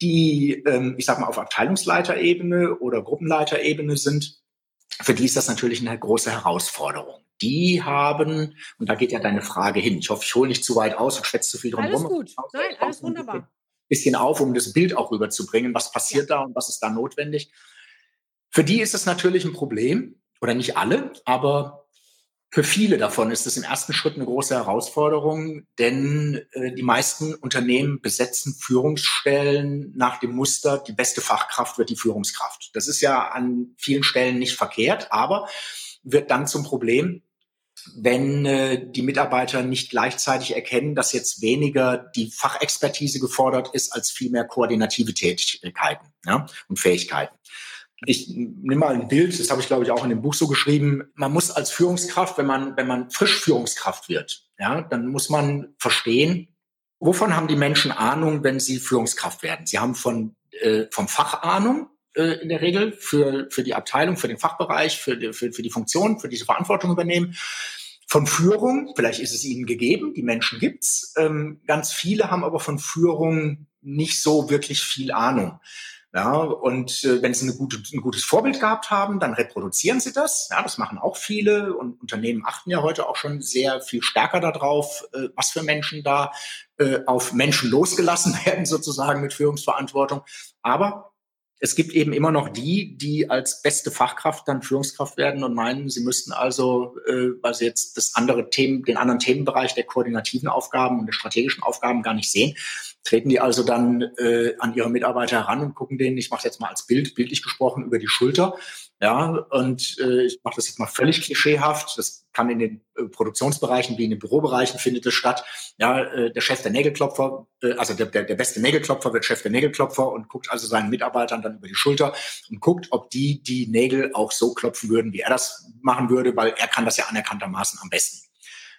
die, ähm, ich sag mal, auf Abteilungsleiterebene oder Gruppenleiterebene sind, für die ist das natürlich eine große Herausforderung die haben, und da geht ja deine Frage hin. Ich hoffe, ich hole nicht zu weit aus und schwätze zu viel drum Alles gut. Nein, alles wunderbar. Ein bisschen auf, um das Bild auch rüberzubringen. Was passiert ja. da und was ist da notwendig? Für die ist es natürlich ein Problem, oder nicht alle, aber für viele davon ist es im ersten Schritt eine große Herausforderung, denn äh, die meisten Unternehmen besetzen Führungsstellen nach dem Muster, die beste Fachkraft wird die Führungskraft. Das ist ja an vielen Stellen nicht verkehrt, aber wird dann zum Problem, wenn äh, die Mitarbeiter nicht gleichzeitig erkennen, dass jetzt weniger die Fachexpertise gefordert ist, als vielmehr koordinative Tätigkeiten ja, und Fähigkeiten. Ich nehme mal ein Bild, das habe ich glaube ich auch in dem Buch so geschrieben. Man muss als Führungskraft, wenn man wenn man frisch Führungskraft wird, ja, dann muss man verstehen, wovon haben die Menschen Ahnung, wenn sie Führungskraft werden. Sie haben von äh, vom Fach Ahnung, äh, in der Regel für, für die Abteilung, für den Fachbereich, für die, für, für die Funktion, für diese Verantwortung übernehmen. Von Führung, vielleicht ist es ihnen gegeben, die Menschen gibt's. Ähm, ganz viele haben aber von Führung nicht so wirklich viel Ahnung. Ja, und äh, wenn sie eine gute, ein gutes Vorbild gehabt haben, dann reproduzieren sie das. Ja, das machen auch viele und Unternehmen achten ja heute auch schon sehr viel stärker darauf, äh, was für Menschen da äh, auf Menschen losgelassen werden, sozusagen mit Führungsverantwortung. Aber es gibt eben immer noch die, die als beste Fachkraft dann Führungskraft werden und meinen, sie müssten also, äh, weil sie jetzt das andere Themen, den anderen Themenbereich der koordinativen Aufgaben und der strategischen Aufgaben gar nicht sehen, treten die also dann äh, an ihre Mitarbeiter heran und gucken denen, ich mache jetzt mal als Bild, bildlich gesprochen, über die Schulter. Ja, und äh, ich mache das jetzt mal völlig klischeehaft. Das kann in den äh, Produktionsbereichen wie in den Bürobereichen findet es statt. Ja, äh, der Chef der Nägelklopfer, äh, also der, der, der beste Nägelklopfer wird Chef der Nägelklopfer und guckt also seinen Mitarbeitern dann über die Schulter und guckt, ob die die Nägel auch so klopfen würden, wie er das machen würde, weil er kann das ja anerkanntermaßen am besten.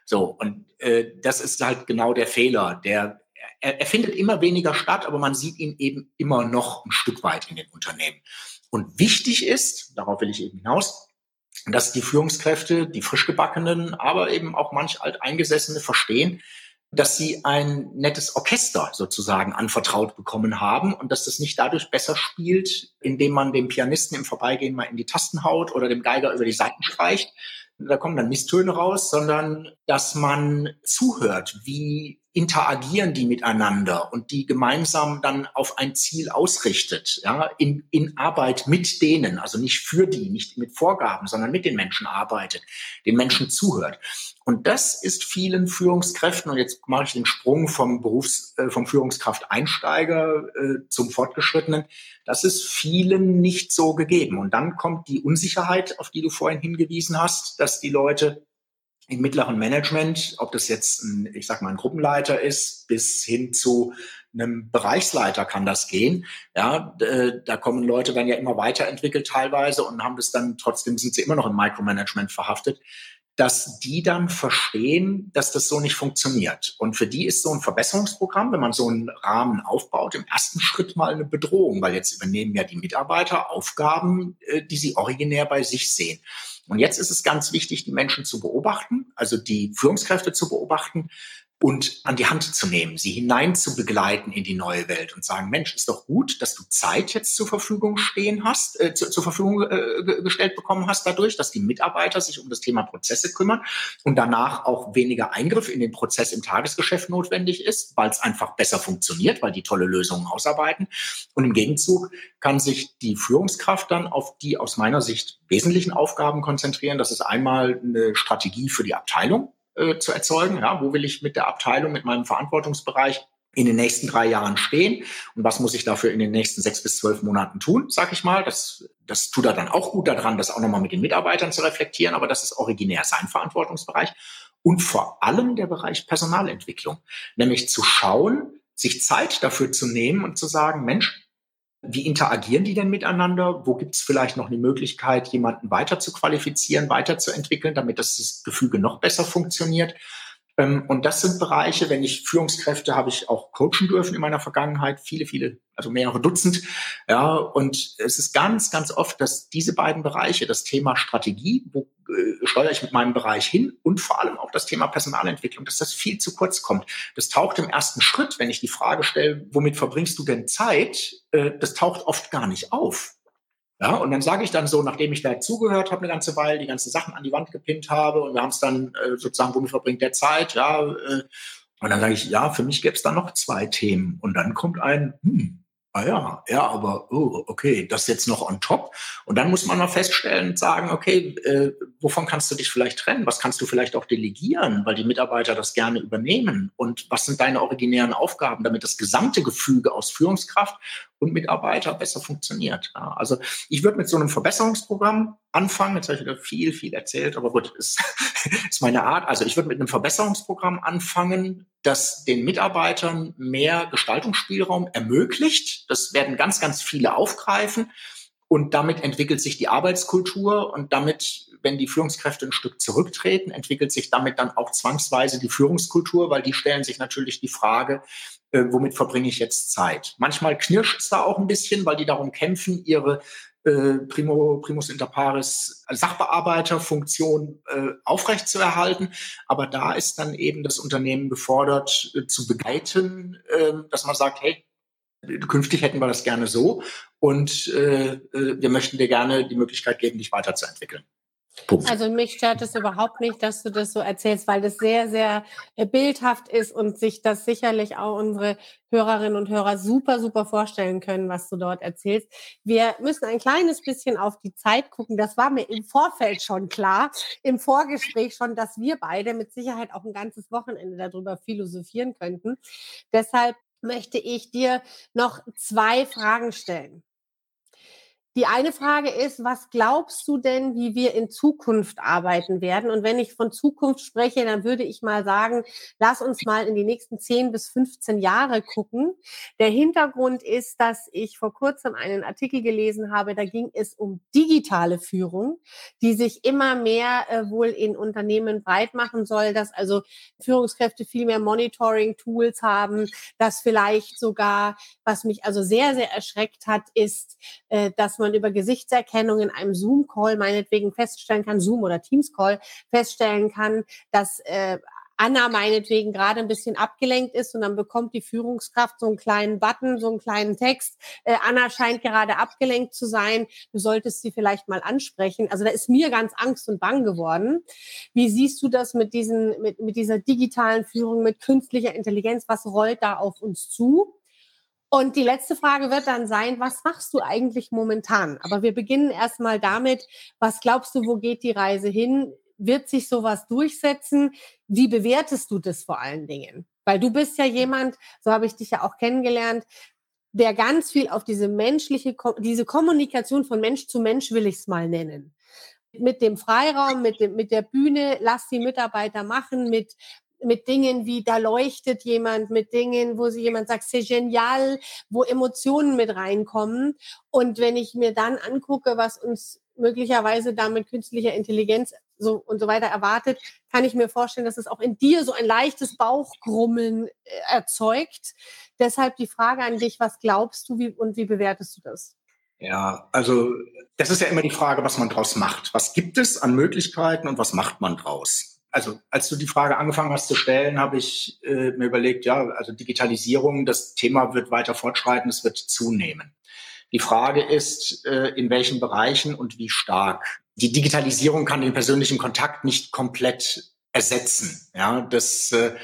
So, und äh, das ist halt genau der Fehler. Der er, er findet immer weniger statt, aber man sieht ihn eben immer noch ein Stück weit in den Unternehmen. Und wichtig ist, darauf will ich eben hinaus, dass die Führungskräfte, die frischgebackenen, aber eben auch manch alteingesessene verstehen, dass sie ein nettes Orchester sozusagen anvertraut bekommen haben und dass das nicht dadurch besser spielt, indem man dem Pianisten im Vorbeigehen mal in die Tasten haut oder dem Geiger über die Seiten streicht. Da kommen dann Misstöne raus, sondern dass man zuhört, wie interagieren die miteinander und die gemeinsam dann auf ein Ziel ausrichtet, ja, in, in Arbeit mit denen, also nicht für die, nicht mit Vorgaben, sondern mit den Menschen arbeitet, den Menschen zuhört. Und das ist vielen Führungskräften, und jetzt mache ich den Sprung vom Berufs-, äh, vom Führungskraft-Einsteiger äh, zum Fortgeschrittenen, das ist vielen nicht so gegeben. Und dann kommt die Unsicherheit, auf die du vorhin hingewiesen hast, dass die Leute im mittleren Management, ob das jetzt ein, ich sag mal, ein Gruppenleiter ist, bis hin zu einem Bereichsleiter kann das gehen. Ja, da kommen Leute, werden ja immer weiterentwickelt teilweise und haben das dann trotzdem sind sie immer noch im Micromanagement verhaftet dass die dann verstehen, dass das so nicht funktioniert. Und für die ist so ein Verbesserungsprogramm, wenn man so einen Rahmen aufbaut, im ersten Schritt mal eine Bedrohung, weil jetzt übernehmen ja die Mitarbeiter Aufgaben, äh, die sie originär bei sich sehen. Und jetzt ist es ganz wichtig, die Menschen zu beobachten, also die Führungskräfte zu beobachten und an die Hand zu nehmen, sie hinein zu begleiten in die neue Welt und sagen, Mensch, ist doch gut, dass du Zeit jetzt zur Verfügung stehen hast, äh, zu, zur Verfügung äh, gestellt bekommen hast dadurch, dass die Mitarbeiter sich um das Thema Prozesse kümmern und danach auch weniger Eingriff in den Prozess im Tagesgeschäft notwendig ist, weil es einfach besser funktioniert, weil die tolle Lösungen ausarbeiten. Und im Gegenzug kann sich die Führungskraft dann auf die aus meiner Sicht wesentlichen Aufgaben konzentrieren. Das ist einmal eine Strategie für die Abteilung, äh, zu erzeugen. Ja, wo will ich mit der Abteilung, mit meinem Verantwortungsbereich in den nächsten drei Jahren stehen und was muss ich dafür in den nächsten sechs bis zwölf Monaten tun, sag ich mal. Das, das tut er dann auch gut daran, das auch nochmal mit den Mitarbeitern zu reflektieren, aber das ist originär sein Verantwortungsbereich. Und vor allem der Bereich Personalentwicklung, nämlich zu schauen, sich Zeit dafür zu nehmen und zu sagen, Mensch, wie interagieren die denn miteinander? Wo gibt es vielleicht noch eine Möglichkeit, jemanden weiter zu qualifizieren, weiterzuentwickeln, damit das Gefüge noch besser funktioniert? Ähm, und das sind Bereiche, wenn ich Führungskräfte habe ich auch coachen dürfen in meiner Vergangenheit, viele, viele, also mehrere Dutzend. Ja, und es ist ganz, ganz oft, dass diese beiden Bereiche, das Thema Strategie, wo äh, steuere ich mit meinem Bereich hin und vor allem auch das Thema Personalentwicklung, dass das viel zu kurz kommt. Das taucht im ersten Schritt, wenn ich die Frage stelle, womit verbringst du denn Zeit, äh, das taucht oft gar nicht auf. Ja, und dann sage ich dann so, nachdem ich da zugehört habe eine ganze Weile, die ganzen Sachen an die Wand gepinnt habe und wir haben es dann äh, sozusagen, womit verbringt der Zeit, ja, äh, und dann sage ich, ja, für mich gäbe es da noch zwei Themen. Und dann kommt ein, hm, Ah ja, ja, aber oh, okay, das jetzt noch on top. Und dann muss man mal feststellen und sagen, okay, äh, wovon kannst du dich vielleicht trennen? Was kannst du vielleicht auch delegieren, weil die Mitarbeiter das gerne übernehmen? Und was sind deine originären Aufgaben, damit das gesamte Gefüge aus Führungskraft und Mitarbeiter besser funktioniert? Ja, also ich würde mit so einem Verbesserungsprogramm anfangen. Jetzt habe ich wieder viel, viel erzählt, aber gut, ist, ist meine Art. Also ich würde mit einem Verbesserungsprogramm anfangen, das den Mitarbeitern mehr Gestaltungsspielraum ermöglicht. Das werden ganz, ganz viele aufgreifen. Und damit entwickelt sich die Arbeitskultur und damit, wenn die Führungskräfte ein Stück zurücktreten, entwickelt sich damit dann auch zwangsweise die Führungskultur, weil die stellen sich natürlich die Frage, äh, womit verbringe ich jetzt Zeit? Manchmal knirscht es da auch ein bisschen, weil die darum kämpfen, ihre äh, Primo, Primus inter pares Sachbearbeiterfunktion äh, aufrechtzuerhalten. Aber da ist dann eben das Unternehmen gefordert, äh, zu begleiten, äh, dass man sagt, hey, künftig hätten wir das gerne so und äh, äh, wir möchten dir gerne die Möglichkeit geben, dich weiterzuentwickeln. Punkt. Also mich stört es überhaupt nicht, dass du das so erzählst, weil das sehr, sehr äh, bildhaft ist und sich das sicherlich auch unsere Hörerinnen und Hörer super, super vorstellen können, was du dort erzählst. Wir müssen ein kleines bisschen auf die Zeit gucken. Das war mir im Vorfeld schon klar, im Vorgespräch schon, dass wir beide mit Sicherheit auch ein ganzes Wochenende darüber philosophieren könnten. Deshalb möchte ich dir noch zwei Fragen stellen. Die eine Frage ist, was glaubst du denn, wie wir in Zukunft arbeiten werden? Und wenn ich von Zukunft spreche, dann würde ich mal sagen, lass uns mal in die nächsten 10 bis 15 Jahre gucken. Der Hintergrund ist, dass ich vor kurzem einen Artikel gelesen habe, da ging es um digitale Führung, die sich immer mehr äh, wohl in Unternehmen breit machen soll, dass also Führungskräfte viel mehr Monitoring-Tools haben, dass vielleicht sogar, was mich also sehr, sehr erschreckt hat, ist, äh, dass man über Gesichtserkennung in einem Zoom-Call meinetwegen feststellen kann, Zoom oder Teams-Call feststellen kann, dass äh, Anna meinetwegen gerade ein bisschen abgelenkt ist und dann bekommt die Führungskraft so einen kleinen Button, so einen kleinen Text. Äh, Anna scheint gerade abgelenkt zu sein. Du solltest sie vielleicht mal ansprechen. Also da ist mir ganz Angst und Bang geworden. Wie siehst du das mit diesen, mit, mit dieser digitalen Führung, mit künstlicher Intelligenz? Was rollt da auf uns zu? Und die letzte Frage wird dann sein, was machst du eigentlich momentan? Aber wir beginnen erstmal damit, was glaubst du, wo geht die Reise hin? Wird sich sowas durchsetzen? Wie bewertest du das vor allen Dingen? Weil du bist ja jemand, so habe ich dich ja auch kennengelernt, der ganz viel auf diese menschliche, diese Kommunikation von Mensch zu Mensch will ich es mal nennen mit dem Freiraum, mit, dem, mit der Bühne, lass die Mitarbeiter machen, mit mit Dingen wie, da leuchtet jemand, mit Dingen, wo sie jemand sagt, c'est genial, wo Emotionen mit reinkommen. Und wenn ich mir dann angucke, was uns möglicherweise damit künstlicher Intelligenz so und so weiter erwartet, kann ich mir vorstellen, dass es auch in dir so ein leichtes Bauchgrummeln äh, erzeugt. Deshalb die Frage an dich, was glaubst du wie, und wie bewertest du das? Ja, also das ist ja immer die Frage, was man draus macht. Was gibt es an Möglichkeiten und was macht man draus? Also als du die Frage angefangen hast zu stellen, habe ich äh, mir überlegt, ja, also Digitalisierung, das Thema wird weiter fortschreiten, es wird zunehmen. Die Frage ist, äh, in welchen Bereichen und wie stark. Die Digitalisierung kann den persönlichen Kontakt nicht komplett ersetzen. Ja, das äh,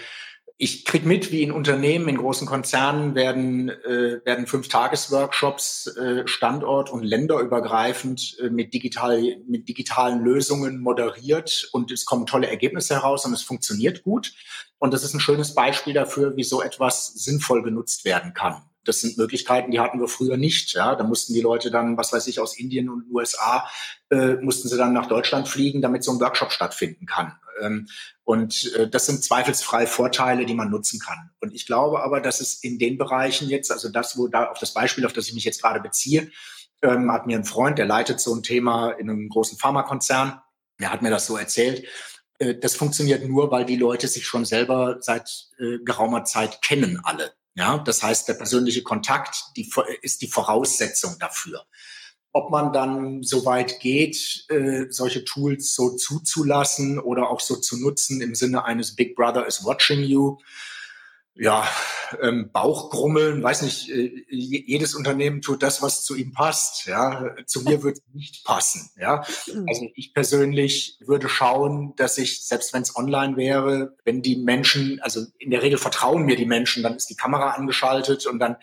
ich krieg mit, wie in Unternehmen, in großen Konzernen werden, äh, werden Fünf-Tages-Workshops äh, standort- und länderübergreifend äh, mit, digital, mit digitalen Lösungen moderiert und es kommen tolle Ergebnisse heraus und es funktioniert gut. Und das ist ein schönes Beispiel dafür, wie so etwas sinnvoll genutzt werden kann. Das sind Möglichkeiten, die hatten wir früher nicht. Ja, da mussten die Leute dann, was weiß ich, aus Indien und USA, äh, mussten sie dann nach Deutschland fliegen, damit so ein Workshop stattfinden kann. Ähm, und äh, das sind zweifelsfrei Vorteile, die man nutzen kann. Und ich glaube aber, dass es in den Bereichen jetzt, also das, wo da auf das Beispiel, auf das ich mich jetzt gerade beziehe, ähm, hat mir ein Freund, der leitet so ein Thema in einem großen Pharmakonzern, der hat mir das so erzählt. Äh, das funktioniert nur, weil die Leute sich schon selber seit äh, geraumer Zeit kennen alle. Ja, das heißt, der persönliche Kontakt die, ist die Voraussetzung dafür ob man dann so weit geht, äh, solche Tools so zuzulassen oder auch so zu nutzen im Sinne eines Big Brother is watching you. Ja, ähm, Bauchgrummeln, weiß nicht, äh, jedes Unternehmen tut das, was zu ihm passt. Ja, zu mir es nicht passen. Ja, also ich persönlich würde schauen, dass ich, selbst wenn es online wäre, wenn die Menschen, also in der Regel vertrauen mir die Menschen, dann ist die Kamera angeschaltet und dann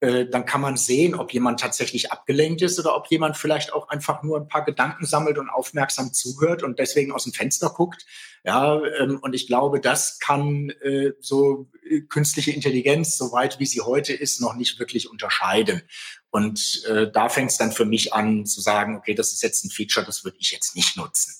äh, dann kann man sehen, ob jemand tatsächlich abgelenkt ist oder ob jemand vielleicht auch einfach nur ein paar Gedanken sammelt und aufmerksam zuhört und deswegen aus dem Fenster guckt. Ja, ähm, und ich glaube, das kann äh, so äh, künstliche Intelligenz, soweit wie sie heute ist, noch nicht wirklich unterscheiden. Und äh, da fängt es dann für mich an zu sagen, okay, das ist jetzt ein Feature, das würde ich jetzt nicht nutzen.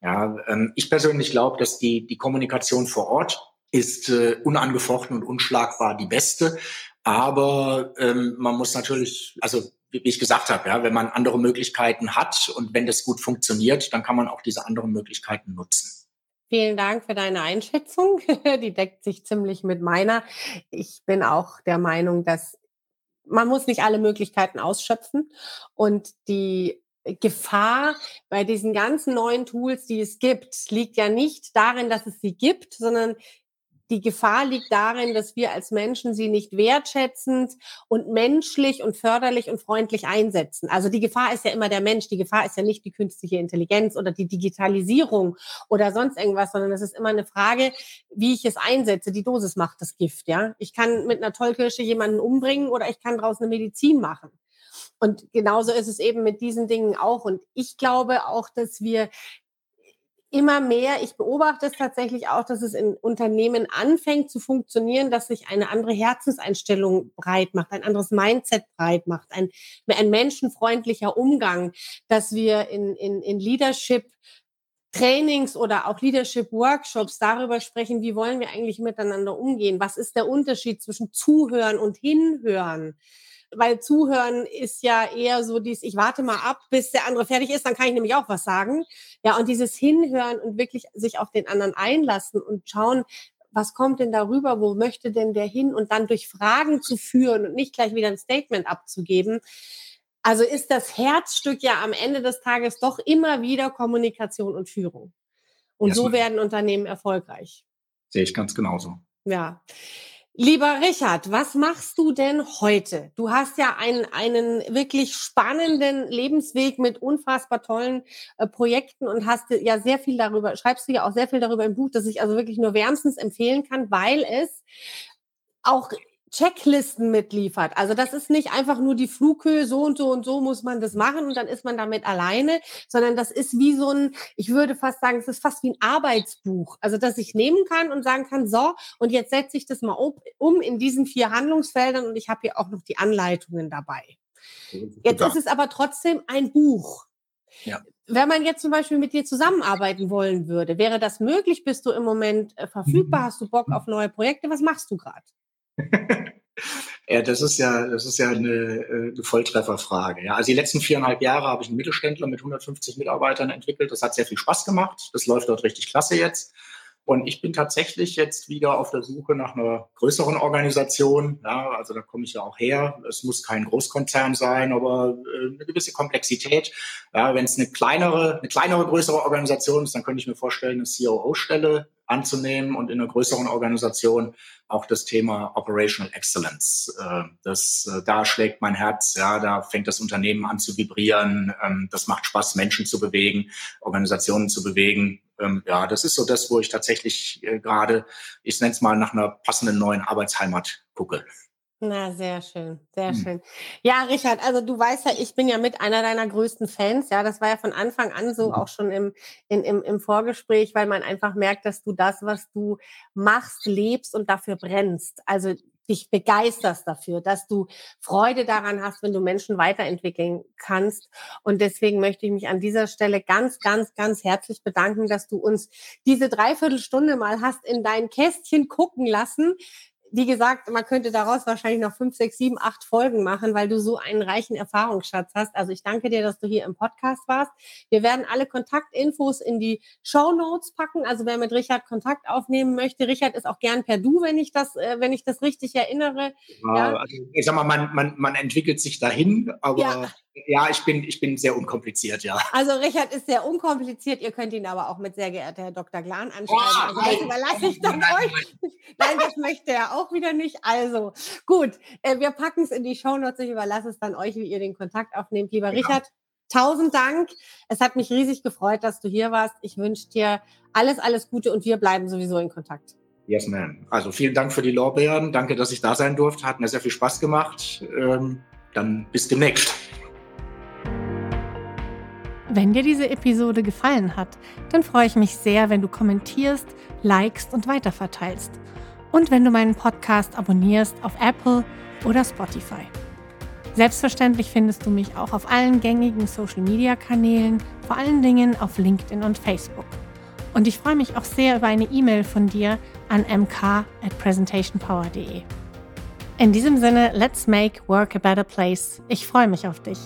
Ja, ähm, ich persönlich glaube, dass die, die Kommunikation vor Ort ist äh, unangefochten und unschlagbar die beste. Aber ähm, man muss natürlich, also wie ich gesagt habe, ja, wenn man andere Möglichkeiten hat und wenn das gut funktioniert, dann kann man auch diese anderen Möglichkeiten nutzen. Vielen Dank für deine Einschätzung. Die deckt sich ziemlich mit meiner. Ich bin auch der Meinung, dass man muss nicht alle Möglichkeiten ausschöpfen und die Gefahr bei diesen ganzen neuen Tools, die es gibt, liegt ja nicht darin, dass es sie gibt, sondern die Gefahr liegt darin, dass wir als Menschen sie nicht wertschätzend und menschlich und förderlich und freundlich einsetzen. Also die Gefahr ist ja immer der Mensch. Die Gefahr ist ja nicht die künstliche Intelligenz oder die Digitalisierung oder sonst irgendwas, sondern es ist immer eine Frage, wie ich es einsetze. Die Dosis macht das Gift, ja. Ich kann mit einer Tollkirsche jemanden umbringen oder ich kann draußen eine Medizin machen. Und genauso ist es eben mit diesen Dingen auch. Und ich glaube auch, dass wir immer mehr, ich beobachte es tatsächlich auch, dass es in Unternehmen anfängt zu funktionieren, dass sich eine andere Herzenseinstellung breit macht, ein anderes Mindset breit macht, ein, ein menschenfreundlicher Umgang, dass wir in, in, in Leadership Trainings oder auch Leadership Workshops darüber sprechen, wie wollen wir eigentlich miteinander umgehen? Was ist der Unterschied zwischen Zuhören und Hinhören? Weil Zuhören ist ja eher so dies, ich warte mal ab, bis der andere fertig ist, dann kann ich nämlich auch was sagen. Ja, und dieses Hinhören und wirklich sich auf den anderen einlassen und schauen, was kommt denn darüber, wo möchte denn der hin und dann durch Fragen zu führen und nicht gleich wieder ein Statement abzugeben. Also ist das Herzstück ja am Ende des Tages doch immer wieder Kommunikation und Führung. Und ja, so werden Unternehmen erfolgreich. Sehe ich ganz genauso. Ja. Lieber Richard, was machst du denn heute? Du hast ja einen, einen wirklich spannenden Lebensweg mit unfassbar tollen äh, Projekten und hast ja sehr viel darüber, schreibst du ja auch sehr viel darüber im Buch, das ich also wirklich nur wärmstens empfehlen kann, weil es auch Checklisten mitliefert. Also das ist nicht einfach nur die Flughöhe, so und so und so muss man das machen und dann ist man damit alleine, sondern das ist wie so ein, ich würde fast sagen, es ist fast wie ein Arbeitsbuch. Also dass ich nehmen kann und sagen kann, so, und jetzt setze ich das mal um in diesen vier Handlungsfeldern und ich habe hier auch noch die Anleitungen dabei. Jetzt ist es aber trotzdem ein Buch. Ja. Wenn man jetzt zum Beispiel mit dir zusammenarbeiten wollen würde, wäre das möglich? Bist du im Moment äh, verfügbar? Mhm. Hast du Bock auf neue Projekte? Was machst du gerade? ja, das ist ja, das ist ja eine, äh, eine Volltrefferfrage. Ja, also die letzten viereinhalb Jahre habe ich einen Mittelständler mit 150 Mitarbeitern entwickelt. Das hat sehr viel Spaß gemacht. Das läuft dort richtig klasse jetzt. Und ich bin tatsächlich jetzt wieder auf der Suche nach einer größeren Organisation. Ja, also da komme ich ja auch her. Es muss kein Großkonzern sein, aber äh, eine gewisse Komplexität. Ja, wenn es eine kleinere, eine kleinere, größere Organisation ist, dann könnte ich mir vorstellen, eine COO-Stelle anzunehmen und in einer größeren Organisation auch das Thema Operational Excellence. Äh, das, äh, da schlägt mein Herz, ja, da fängt das Unternehmen an zu vibrieren. Ähm, das macht Spaß, Menschen zu bewegen, Organisationen zu bewegen. Ähm, ja, das ist so das, wo ich tatsächlich äh, gerade, ich nenne es mal, nach einer passenden neuen Arbeitsheimat gucke. Na, sehr schön, sehr hm. schön. Ja, Richard, also du weißt ja, ich bin ja mit einer deiner größten Fans. Ja, das war ja von Anfang an so, auch schon im, in, im, im Vorgespräch, weil man einfach merkt, dass du das, was du machst, lebst und dafür brennst. Also dich begeisterst dafür, dass du Freude daran hast, wenn du Menschen weiterentwickeln kannst. Und deswegen möchte ich mich an dieser Stelle ganz, ganz, ganz herzlich bedanken, dass du uns diese Dreiviertelstunde mal hast in dein Kästchen gucken lassen wie gesagt, man könnte daraus wahrscheinlich noch fünf, sechs, sieben, acht Folgen machen, weil du so einen reichen Erfahrungsschatz hast. Also ich danke dir, dass du hier im Podcast warst. Wir werden alle Kontaktinfos in die Show Notes packen. Also wer mit Richard Kontakt aufnehmen möchte, Richard ist auch gern per Du, wenn ich das, äh, wenn ich das richtig erinnere. Ja, ja. Also ich sag mal, man, man, man entwickelt sich dahin, aber ja. Ja, ich bin, ich bin sehr unkompliziert, ja. Also Richard ist sehr unkompliziert. Ihr könnt ihn aber auch mit sehr geehrter Herr Dr. Glan anschreiben. Oh, also das überlasse ich dann nein, euch. Nein, das möchte er auch wieder nicht. Also gut, äh, wir packen es in die Shownotes. Ich überlasse es dann euch, wie ihr den Kontakt aufnehmt. Lieber ja. Richard, tausend Dank. Es hat mich riesig gefreut, dass du hier warst. Ich wünsche dir alles, alles Gute und wir bleiben sowieso in Kontakt. Yes, man. Also vielen Dank für die Lorbeeren. Danke, dass ich da sein durfte. Hat mir sehr viel Spaß gemacht. Ähm, dann bis demnächst. Wenn dir diese Episode gefallen hat, dann freue ich mich sehr, wenn du kommentierst, likest und weiterverteilst. Und wenn du meinen Podcast abonnierst auf Apple oder Spotify. Selbstverständlich findest du mich auch auf allen gängigen Social-Media-Kanälen, vor allen Dingen auf LinkedIn und Facebook. Und ich freue mich auch sehr über eine E-Mail von dir an mk at presentationpower.de. In diesem Sinne, let's make work a better place. Ich freue mich auf dich.